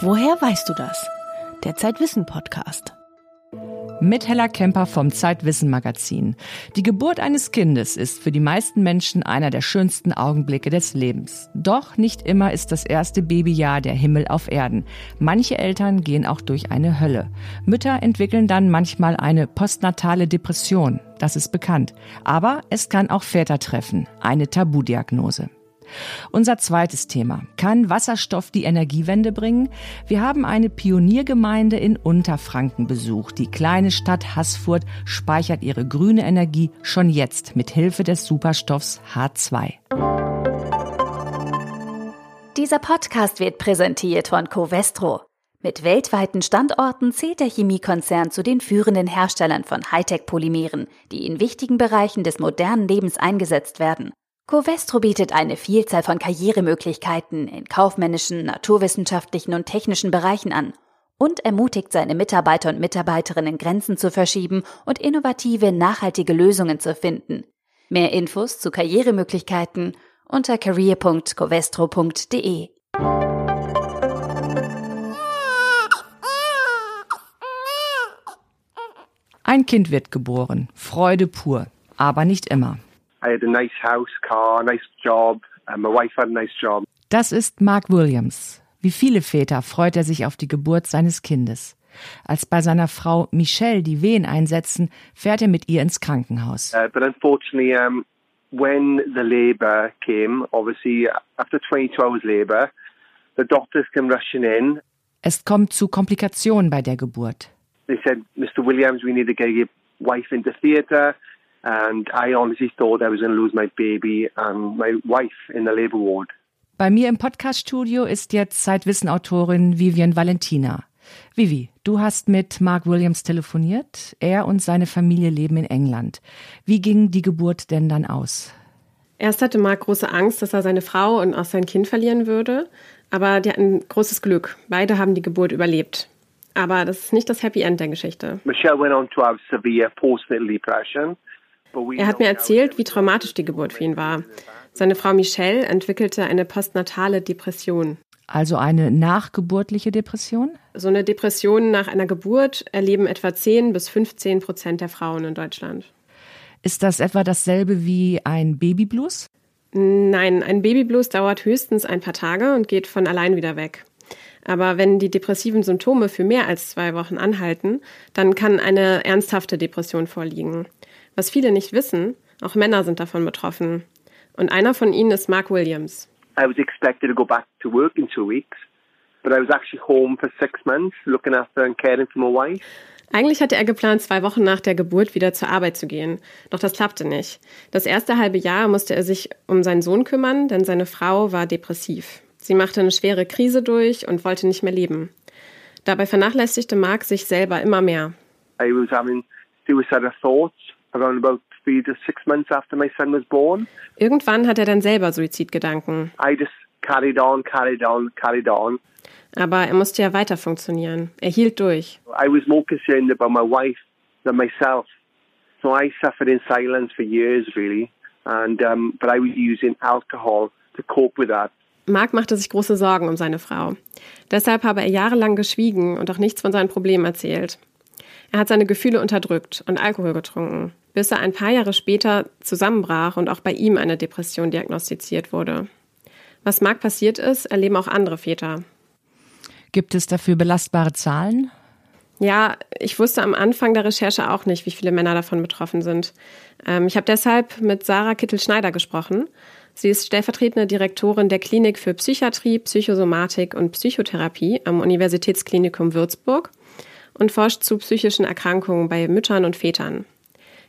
Woher weißt du das? Der Zeitwissen Podcast. Mit Hella Kemper vom Zeitwissen Magazin. Die Geburt eines Kindes ist für die meisten Menschen einer der schönsten Augenblicke des Lebens. Doch nicht immer ist das erste Babyjahr der Himmel auf Erden. Manche Eltern gehen auch durch eine Hölle. Mütter entwickeln dann manchmal eine postnatale Depression. Das ist bekannt. Aber es kann auch Väter treffen. Eine Tabudiagnose. Unser zweites Thema. Kann Wasserstoff die Energiewende bringen? Wir haben eine Pioniergemeinde in Unterfranken besucht. Die kleine Stadt Haßfurt speichert ihre grüne Energie schon jetzt mit Hilfe des Superstoffs H2. Dieser Podcast wird präsentiert von Covestro. Mit weltweiten Standorten zählt der Chemiekonzern zu den führenden Herstellern von Hightech-Polymeren, die in wichtigen Bereichen des modernen Lebens eingesetzt werden. Covestro bietet eine Vielzahl von Karrieremöglichkeiten in kaufmännischen, naturwissenschaftlichen und technischen Bereichen an und ermutigt seine Mitarbeiter und Mitarbeiterinnen Grenzen zu verschieben und innovative, nachhaltige Lösungen zu finden. Mehr Infos zu Karrieremöglichkeiten unter career.covestro.de. Ein Kind wird geboren, Freude pur, aber nicht immer. I had a nice house, car, nice job, and my wife had a nice job. Das ist Mark Williams. Wie viele Väter freut er sich auf die Geburt seines Kindes. Als bei seiner Frau Michelle die Wehen einsetzen, fährt er mit ihr ins Krankenhaus. Uh, but unfortunately, um, when the labour came, obviously after 22 hours labour, the doctors came rushing in. Es kommt zu Komplikationen bei der Geburt. They said, Mr. Williams, we need to get your wife into theatre. And I honestly thought I was going to lose my baby and my wife in the labor ward. Bei mir im Podcaststudio ist jetzt Zeitwissen-Autorin Vivian Valentina. Vivi, du hast mit Mark Williams telefoniert. Er und seine Familie leben in England. Wie ging die Geburt denn dann aus? Erst hatte Mark große Angst, dass er seine Frau und auch sein Kind verlieren würde. Aber die hatten großes Glück. Beide haben die Geburt überlebt. Aber das ist nicht das Happy End der Geschichte. Michelle went on to have severe postnatal depression. Er hat mir erzählt, wie traumatisch die Geburt für ihn war. Seine Frau Michelle entwickelte eine postnatale Depression. Also eine nachgeburtliche Depression? So eine Depression nach einer Geburt erleben etwa 10 bis 15 Prozent der Frauen in Deutschland. Ist das etwa dasselbe wie ein Babyblues? Nein, ein Babyblues dauert höchstens ein paar Tage und geht von allein wieder weg. Aber wenn die depressiven Symptome für mehr als zwei Wochen anhalten, dann kann eine ernsthafte Depression vorliegen. Was viele nicht wissen, auch Männer sind davon betroffen. Und einer von ihnen ist Mark Williams. I was expected to go back to work in two weeks, but I was actually home for six months looking after and caring for my wife. Eigentlich hatte er geplant, zwei Wochen nach der Geburt wieder zur Arbeit zu gehen. Doch das klappte nicht. Das erste halbe Jahr musste er sich um seinen Sohn kümmern, denn seine Frau war depressiv. Sie machte eine schwere Krise durch und wollte nicht mehr leben. Dabei vernachlässigte Mark sich selber immer mehr. I was having suicidal thoughts around about three to six months after my son was born. Irgendwann hat er dann selber Suizidgedanken. I just carried on, carried on, carried on. Aber er musste ja weiter funktionieren. Er hielt durch. I was more concerned about my wife than myself. So I suffered in silence for years, really. And um, but I was using alcohol to cope with that. Mark machte sich große Sorgen um seine Frau. Deshalb habe er jahrelang geschwiegen und auch nichts von seinen Problemen erzählt. Er hat seine Gefühle unterdrückt und Alkohol getrunken, bis er ein paar Jahre später zusammenbrach und auch bei ihm eine Depression diagnostiziert wurde. Was Mark passiert ist, erleben auch andere Väter. Gibt es dafür belastbare Zahlen? Ja, ich wusste am Anfang der Recherche auch nicht, wie viele Männer davon betroffen sind. Ähm, ich habe deshalb mit Sarah Kittel-Schneider gesprochen. Sie ist stellvertretende Direktorin der Klinik für Psychiatrie, Psychosomatik und Psychotherapie am Universitätsklinikum Würzburg und forscht zu psychischen Erkrankungen bei Müttern und Vätern.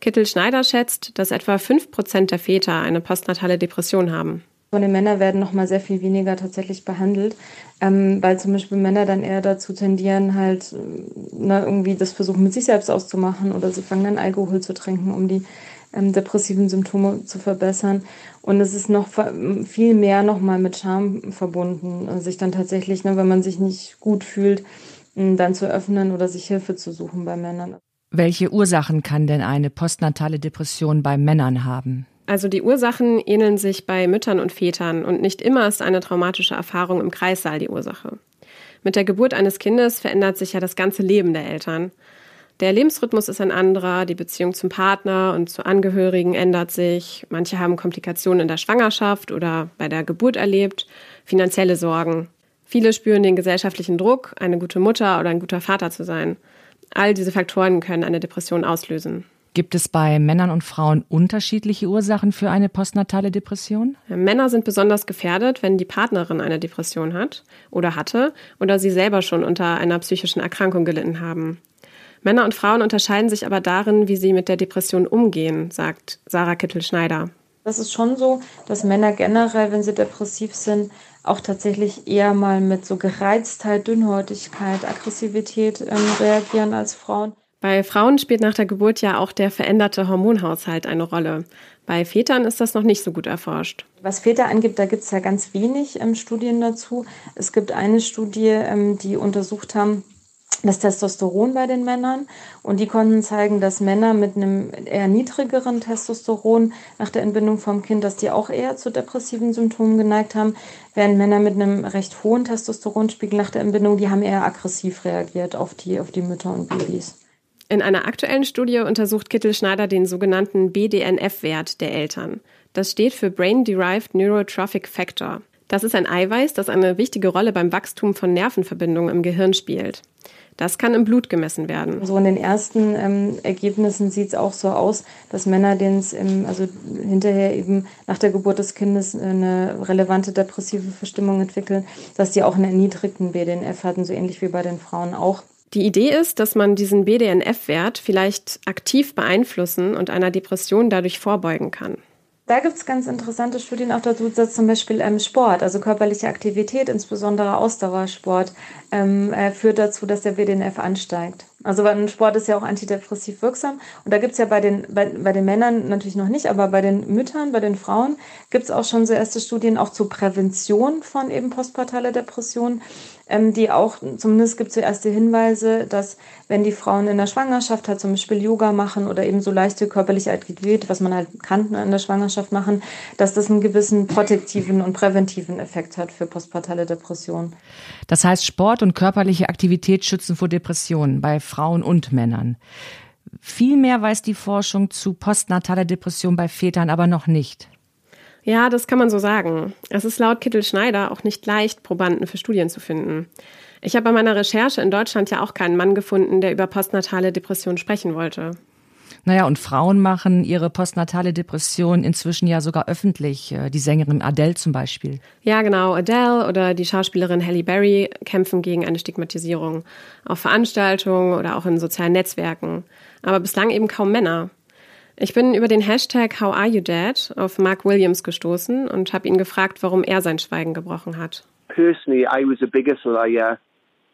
Kittel Schneider schätzt, dass etwa 5 Prozent der Väter eine postnatale Depression haben. Von den Männern werden noch mal sehr viel weniger tatsächlich behandelt, ähm, weil zum Beispiel Männer dann eher dazu tendieren, halt ne, irgendwie das versuchen mit sich selbst auszumachen oder sie fangen dann Alkohol zu trinken, um die ähm, depressiven Symptome zu verbessern. Und es ist noch viel mehr noch mal mit Scham verbunden, also sich dann tatsächlich, ne, wenn man sich nicht gut fühlt, dann zu öffnen oder sich Hilfe zu suchen bei Männern. Welche Ursachen kann denn eine postnatale Depression bei Männern haben? Also die Ursachen ähneln sich bei Müttern und Vätern und nicht immer ist eine traumatische Erfahrung im Kreissaal die Ursache. Mit der Geburt eines Kindes verändert sich ja das ganze Leben der Eltern. Der Lebensrhythmus ist ein anderer, die Beziehung zum Partner und zu Angehörigen ändert sich. Manche haben Komplikationen in der Schwangerschaft oder bei der Geburt erlebt, finanzielle Sorgen. Viele spüren den gesellschaftlichen Druck, eine gute Mutter oder ein guter Vater zu sein. All diese Faktoren können eine Depression auslösen. Gibt es bei Männern und Frauen unterschiedliche Ursachen für eine postnatale Depression? Männer sind besonders gefährdet, wenn die Partnerin eine Depression hat oder hatte oder sie selber schon unter einer psychischen Erkrankung gelitten haben. Männer und Frauen unterscheiden sich aber darin, wie sie mit der Depression umgehen, sagt Sarah Kittel-Schneider. Das ist schon so, dass Männer generell, wenn sie depressiv sind, auch tatsächlich eher mal mit so Gereiztheit, Dünnhäutigkeit, Aggressivität ähm, reagieren als Frauen. Bei Frauen spielt nach der Geburt ja auch der veränderte Hormonhaushalt eine Rolle. Bei Vätern ist das noch nicht so gut erforscht. Was Väter angibt, da gibt es ja ganz wenig ähm, Studien dazu. Es gibt eine Studie, ähm, die untersucht haben, das Testosteron bei den Männern und die konnten zeigen, dass Männer mit einem eher niedrigeren Testosteron nach der Entbindung vom Kind, dass die auch eher zu depressiven Symptomen geneigt haben, während Männer mit einem recht hohen Testosteronspiegel nach der Entbindung, die haben eher aggressiv reagiert auf die, auf die Mütter und Babys. In einer aktuellen Studie untersucht Kittel Schneider den sogenannten BDNF-Wert der Eltern. Das steht für Brain Derived Neurotrophic Factor. Das ist ein Eiweiß, das eine wichtige Rolle beim Wachstum von Nervenverbindungen im Gehirn spielt. Das kann im Blut gemessen werden. So in den ersten ähm, Ergebnissen sieht es auch so aus, dass Männer, denen es also hinterher eben nach der Geburt des Kindes eine relevante depressive Verstimmung entwickeln, dass die auch einen erniedrigten BDNF hatten, so ähnlich wie bei den Frauen auch. Die Idee ist, dass man diesen BDNF-Wert vielleicht aktiv beeinflussen und einer Depression dadurch vorbeugen kann. Da gibt es ganz interessante Studien auch dazu, dass zum Beispiel ähm, Sport, also körperliche Aktivität, insbesondere Ausdauersport, ähm, äh, führt dazu, dass der BDNF ansteigt. Also ein Sport ist ja auch antidepressiv wirksam. Und da gibt es ja bei den, bei, bei den Männern natürlich noch nicht, aber bei den Müttern, bei den Frauen gibt es auch schon so erste Studien auch zur Prävention von eben postpartale Depressionen, ähm, die auch, zumindest gibt es so erste Hinweise, dass wenn die Frauen in der Schwangerschaft halt zum Beispiel Yoga machen oder eben so leichte körperliche Aktivität, was man halt kann in der Schwangerschaft machen, dass das einen gewissen protektiven und präventiven Effekt hat für postpartale Depressionen. Das heißt, Sport und körperliche Aktivität schützen vor Depressionen bei Frauen und Männern. Viel mehr weiß die Forschung zu postnataler Depression bei Vätern aber noch nicht. Ja, das kann man so sagen. Es ist laut Kittel Schneider auch nicht leicht, Probanden für Studien zu finden. Ich habe bei meiner Recherche in Deutschland ja auch keinen Mann gefunden, der über postnatale Depression sprechen wollte. Naja, und Frauen machen ihre postnatale Depression inzwischen ja sogar öffentlich. Äh, die Sängerin Adele zum Beispiel. Ja, genau. Adele oder die Schauspielerin Halle Berry kämpfen gegen eine Stigmatisierung. Auf Veranstaltungen oder auch in sozialen Netzwerken. Aber bislang eben kaum Männer. Ich bin über den Hashtag How Are You Dad auf Mark Williams gestoßen und habe ihn gefragt, warum er sein Schweigen gebrochen hat. Personally, I was a biggest liar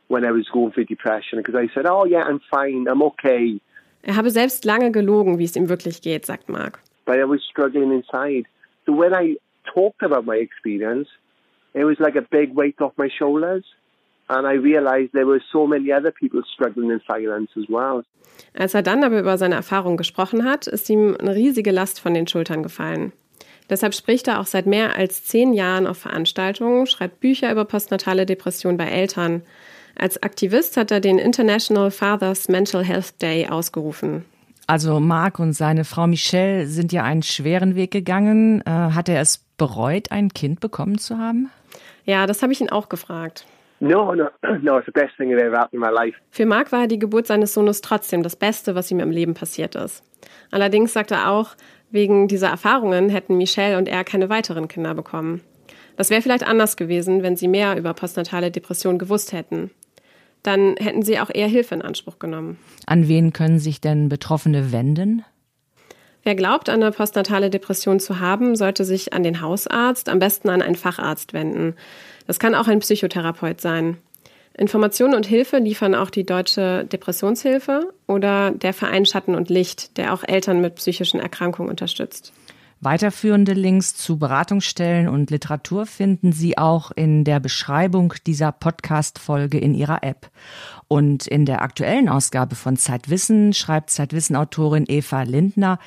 when I was going through depression because I said, "Oh yeah, I'm fine, I'm okay." Er habe selbst lange gelogen, wie es ihm wirklich geht, sagt Mark. But I was struggling inside. So when I talked about my experience, it was like a big weight off my shoulders. And I realized there were so many other people struggling in silence as well. Als er dann aber über seine Erfahrung gesprochen hat, ist ihm eine riesige Last von den Schultern gefallen. Deshalb spricht er auch seit mehr als zehn Jahren auf Veranstaltungen, schreibt Bücher über postnatale Depression bei Eltern. Als Aktivist hat er den International Fathers Mental Health Day ausgerufen. Also Marc und seine Frau Michelle sind ja einen schweren Weg gegangen. Äh, hat er es bereut, ein Kind bekommen zu haben? Ja, das habe ich ihn auch gefragt. No, no, no, it's the best thing that ever happened in my life. Für Mark war die Geburt seines Sohnes trotzdem das Beste, was ihm im Leben passiert ist. Allerdings sagt er auch, wegen dieser Erfahrungen hätten Michelle und er keine weiteren Kinder bekommen. Das wäre vielleicht anders gewesen, wenn sie mehr über postnatale Depression gewusst hätten. Dann hätten sie auch eher Hilfe in Anspruch genommen. An wen können sich denn Betroffene wenden? Wer glaubt, eine postnatale Depression zu haben, sollte sich an den Hausarzt, am besten an einen Facharzt wenden. Das kann auch ein Psychotherapeut sein. Informationen und Hilfe liefern auch die Deutsche Depressionshilfe oder der Verein Schatten und Licht, der auch Eltern mit psychischen Erkrankungen unterstützt. Weiterführende Links zu Beratungsstellen und Literatur finden Sie auch in der Beschreibung dieser Podcast-Folge in Ihrer App. Und in der aktuellen Ausgabe von Zeitwissen schreibt Zeitwissen-Autorin Eva Lindner,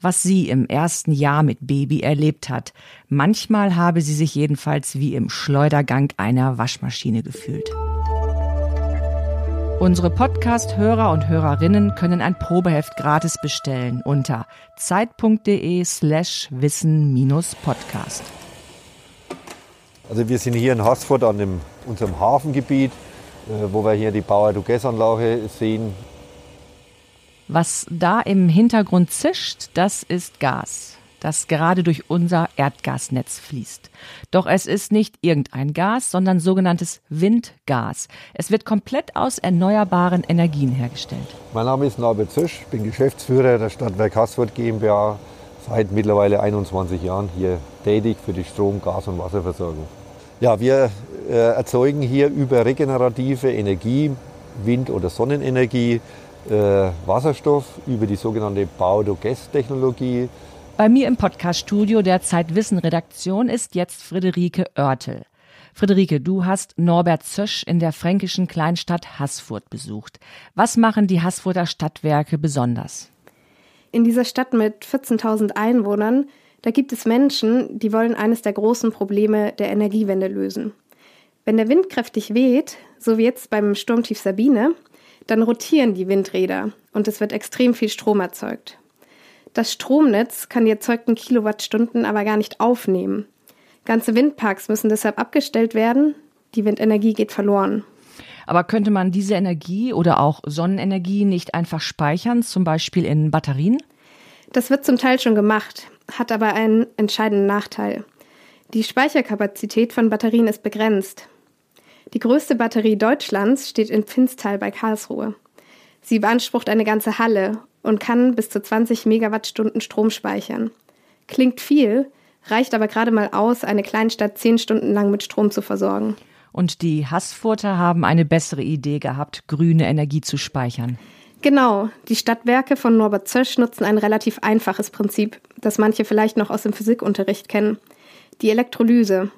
was sie im ersten Jahr mit Baby erlebt hat. Manchmal habe sie sich jedenfalls wie im Schleudergang einer Waschmaschine gefühlt. Unsere Podcast-Hörer und Hörerinnen können ein Probeheft gratis bestellen unter zeit.de slash wissen-podcast. Also wir sind hier in Haßfurt an dem, unserem Hafengebiet, äh, wo wir hier die Power-to-Gas-Anlage sehen. Was da im Hintergrund zischt, das ist Gas das gerade durch unser Erdgasnetz fließt. Doch es ist nicht irgendein Gas, sondern sogenanntes Windgas. Es wird komplett aus erneuerbaren Energien hergestellt. Mein Name ist Norbert Zisch, bin Geschäftsführer der Stadtwerk Haßfurt GmbH, seit mittlerweile 21 Jahren hier tätig für die Strom-, Gas- und Wasserversorgung. Ja, wir äh, erzeugen hier über regenerative Energie, Wind- oder Sonnenenergie, äh, Wasserstoff über die sogenannte Baudo-Gas-Technologie. Bei mir im Podcaststudio der Zeitwissen-Redaktion ist jetzt Friederike Oertel. Friederike, du hast Norbert Zösch in der fränkischen Kleinstadt Haßfurt besucht. Was machen die Haßfurter Stadtwerke besonders? In dieser Stadt mit 14.000 Einwohnern, da gibt es Menschen, die wollen eines der großen Probleme der Energiewende lösen. Wenn der Wind kräftig weht, so wie jetzt beim Sturmtief Sabine, dann rotieren die Windräder und es wird extrem viel Strom erzeugt. Das Stromnetz kann die erzeugten Kilowattstunden aber gar nicht aufnehmen. Ganze Windparks müssen deshalb abgestellt werden. Die Windenergie geht verloren. Aber könnte man diese Energie oder auch Sonnenenergie nicht einfach speichern, zum Beispiel in Batterien? Das wird zum Teil schon gemacht, hat aber einen entscheidenden Nachteil. Die Speicherkapazität von Batterien ist begrenzt. Die größte Batterie Deutschlands steht in Pfinstal bei Karlsruhe. Sie beansprucht eine ganze Halle und kann bis zu 20 Megawattstunden Strom speichern. Klingt viel, reicht aber gerade mal aus, eine Kleinstadt zehn Stunden lang mit Strom zu versorgen. Und die Hassfurter haben eine bessere Idee gehabt, grüne Energie zu speichern. Genau, die Stadtwerke von Norbert Zösch nutzen ein relativ einfaches Prinzip, das manche vielleicht noch aus dem Physikunterricht kennen. Die Elektrolyse.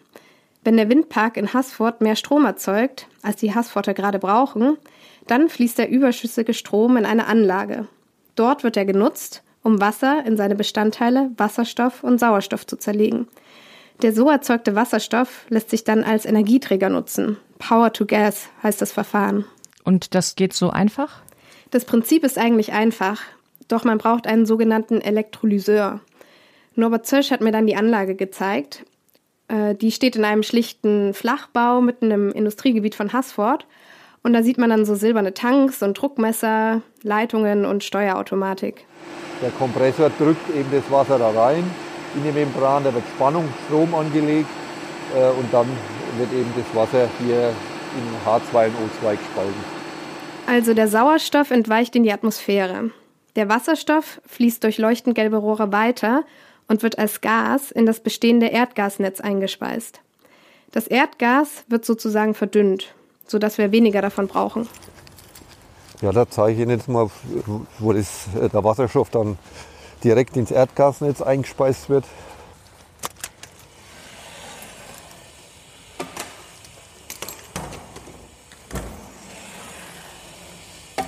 Wenn der Windpark in Haßfurt mehr Strom erzeugt, als die Haßfurter gerade brauchen, dann fließt der überschüssige Strom in eine Anlage. Dort wird er genutzt, um Wasser in seine Bestandteile Wasserstoff und Sauerstoff zu zerlegen. Der so erzeugte Wasserstoff lässt sich dann als Energieträger nutzen. Power to Gas heißt das Verfahren. Und das geht so einfach? Das Prinzip ist eigentlich einfach, doch man braucht einen sogenannten Elektrolyseur. Norbert Zösch hat mir dann die Anlage gezeigt. Äh, die steht in einem schlichten Flachbau mitten im Industriegebiet von Haßfurt und da sieht man dann so silberne Tanks und Druckmesser, Leitungen und Steuerautomatik. Der Kompressor drückt eben das Wasser da rein in die Membran, da wird Spannungsstrom angelegt äh, und dann wird eben das Wasser hier in H2 und O2 gespalten. Also der Sauerstoff entweicht in die Atmosphäre. Der Wasserstoff fließt durch leuchtend gelbe Rohre weiter und wird als Gas in das bestehende Erdgasnetz eingespeist. Das Erdgas wird sozusagen verdünnt sodass wir weniger davon brauchen. Ja, da zeige ich Ihnen jetzt mal, wo das, äh, der Wasserstoff dann direkt ins Erdgasnetz eingespeist wird.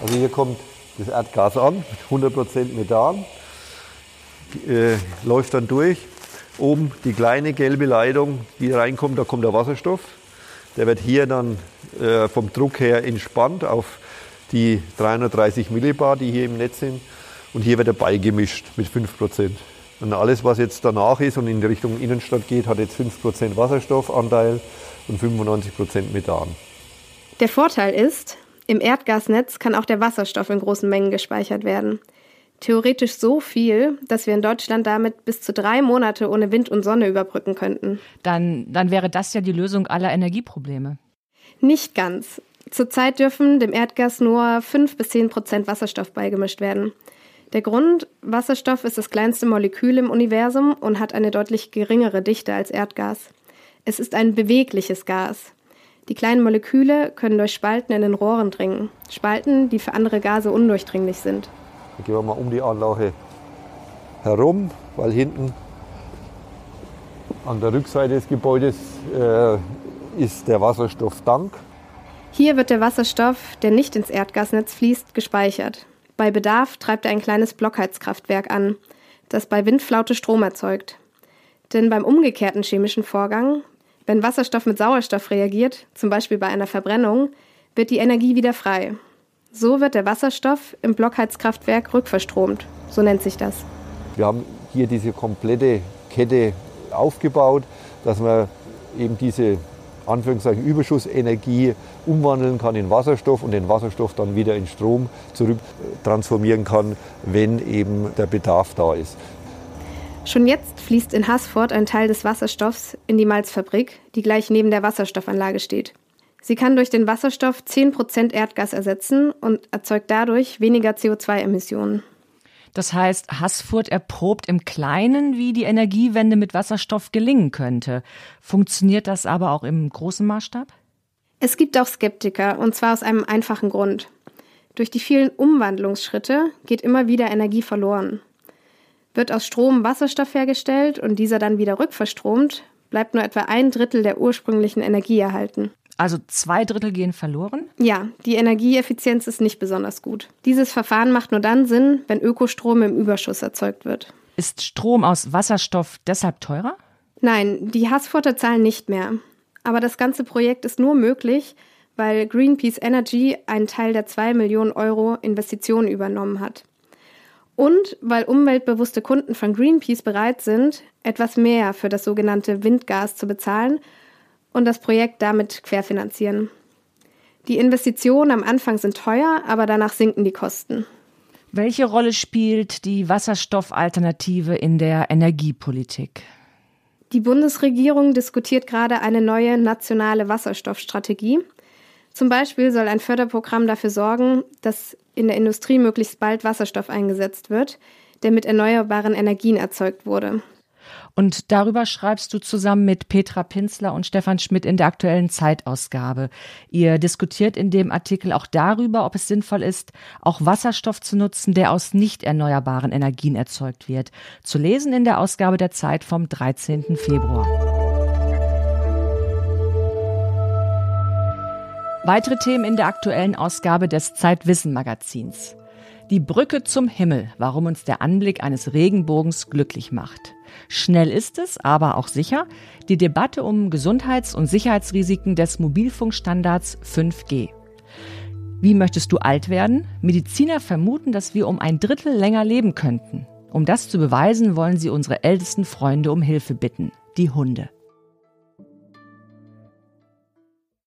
Also hier kommt das Erdgas an, 100% Methan, äh, läuft dann durch. Oben die kleine gelbe Leitung, die reinkommt, da kommt der Wasserstoff. Der wird hier dann äh, vom Druck her entspannt auf die 330 Millibar, die hier im Netz sind. Und hier wird er beigemischt mit 5%. Und alles, was jetzt danach ist und in Richtung Innenstadt geht, hat jetzt 5% Wasserstoffanteil und 95% Methan. Der Vorteil ist, im Erdgasnetz kann auch der Wasserstoff in großen Mengen gespeichert werden. Theoretisch so viel, dass wir in Deutschland damit bis zu drei Monate ohne Wind und Sonne überbrücken könnten. Dann, dann wäre das ja die Lösung aller Energieprobleme. Nicht ganz. Zurzeit dürfen dem Erdgas nur 5 bis 10 Prozent Wasserstoff beigemischt werden. Der Grund, Wasserstoff ist das kleinste Molekül im Universum und hat eine deutlich geringere Dichte als Erdgas. Es ist ein bewegliches Gas. Die kleinen Moleküle können durch Spalten in den Rohren dringen. Spalten, die für andere Gase undurchdringlich sind. Dann gehen wir mal um die Anlage herum, weil hinten an der Rückseite des Gebäudes äh, ist der Wasserstofftank. Hier wird der Wasserstoff, der nicht ins Erdgasnetz fließt, gespeichert. Bei Bedarf treibt er ein kleines Blockheizkraftwerk an, das bei Windflaute Strom erzeugt. Denn beim umgekehrten chemischen Vorgang, wenn Wasserstoff mit Sauerstoff reagiert, zum Beispiel bei einer Verbrennung, wird die Energie wieder frei. So wird der Wasserstoff im Blockheizkraftwerk rückverstromt. So nennt sich das. Wir haben hier diese komplette Kette aufgebaut, dass man eben diese Anführungszeichen Überschussenergie umwandeln kann in Wasserstoff und den Wasserstoff dann wieder in Strom zurück transformieren kann, wenn eben der Bedarf da ist. Schon jetzt fließt in Haßfurt ein Teil des Wasserstoffs in die Malzfabrik, die gleich neben der Wasserstoffanlage steht. Sie kann durch den Wasserstoff 10% Erdgas ersetzen und erzeugt dadurch weniger CO2-Emissionen. Das heißt, Haßfurt erprobt im Kleinen, wie die Energiewende mit Wasserstoff gelingen könnte. Funktioniert das aber auch im großen Maßstab? Es gibt auch Skeptiker, und zwar aus einem einfachen Grund. Durch die vielen Umwandlungsschritte geht immer wieder Energie verloren. Wird aus Strom Wasserstoff hergestellt und dieser dann wieder rückverstromt, bleibt nur etwa ein Drittel der ursprünglichen Energie erhalten. Also zwei Drittel gehen verloren? Ja, die Energieeffizienz ist nicht besonders gut. Dieses Verfahren macht nur dann Sinn, wenn Ökostrom im Überschuss erzeugt wird. Ist Strom aus Wasserstoff deshalb teurer? Nein, die Hassforter zahlen nicht mehr. Aber das ganze Projekt ist nur möglich, weil Greenpeace Energy einen Teil der 2 Millionen Euro Investitionen übernommen hat. Und weil umweltbewusste Kunden von Greenpeace bereit sind, etwas mehr für das sogenannte Windgas zu bezahlen und das Projekt damit querfinanzieren. Die Investitionen am Anfang sind teuer, aber danach sinken die Kosten. Welche Rolle spielt die Wasserstoffalternative in der Energiepolitik? Die Bundesregierung diskutiert gerade eine neue nationale Wasserstoffstrategie. Zum Beispiel soll ein Förderprogramm dafür sorgen, dass in der Industrie möglichst bald Wasserstoff eingesetzt wird, der mit erneuerbaren Energien erzeugt wurde. Und darüber schreibst du zusammen mit Petra Pinzler und Stefan Schmidt in der aktuellen Zeitausgabe. Ihr diskutiert in dem Artikel auch darüber, ob es sinnvoll ist, auch Wasserstoff zu nutzen, der aus nicht erneuerbaren Energien erzeugt wird. Zu lesen in der Ausgabe der Zeit vom 13. Februar. Weitere Themen in der aktuellen Ausgabe des Zeitwissen Magazins. Die Brücke zum Himmel, warum uns der Anblick eines Regenbogens glücklich macht. Schnell ist es, aber auch sicher. Die Debatte um Gesundheits- und Sicherheitsrisiken des Mobilfunkstandards 5G. Wie möchtest du alt werden? Mediziner vermuten, dass wir um ein Drittel länger leben könnten. Um das zu beweisen, wollen sie unsere ältesten Freunde um Hilfe bitten, die Hunde.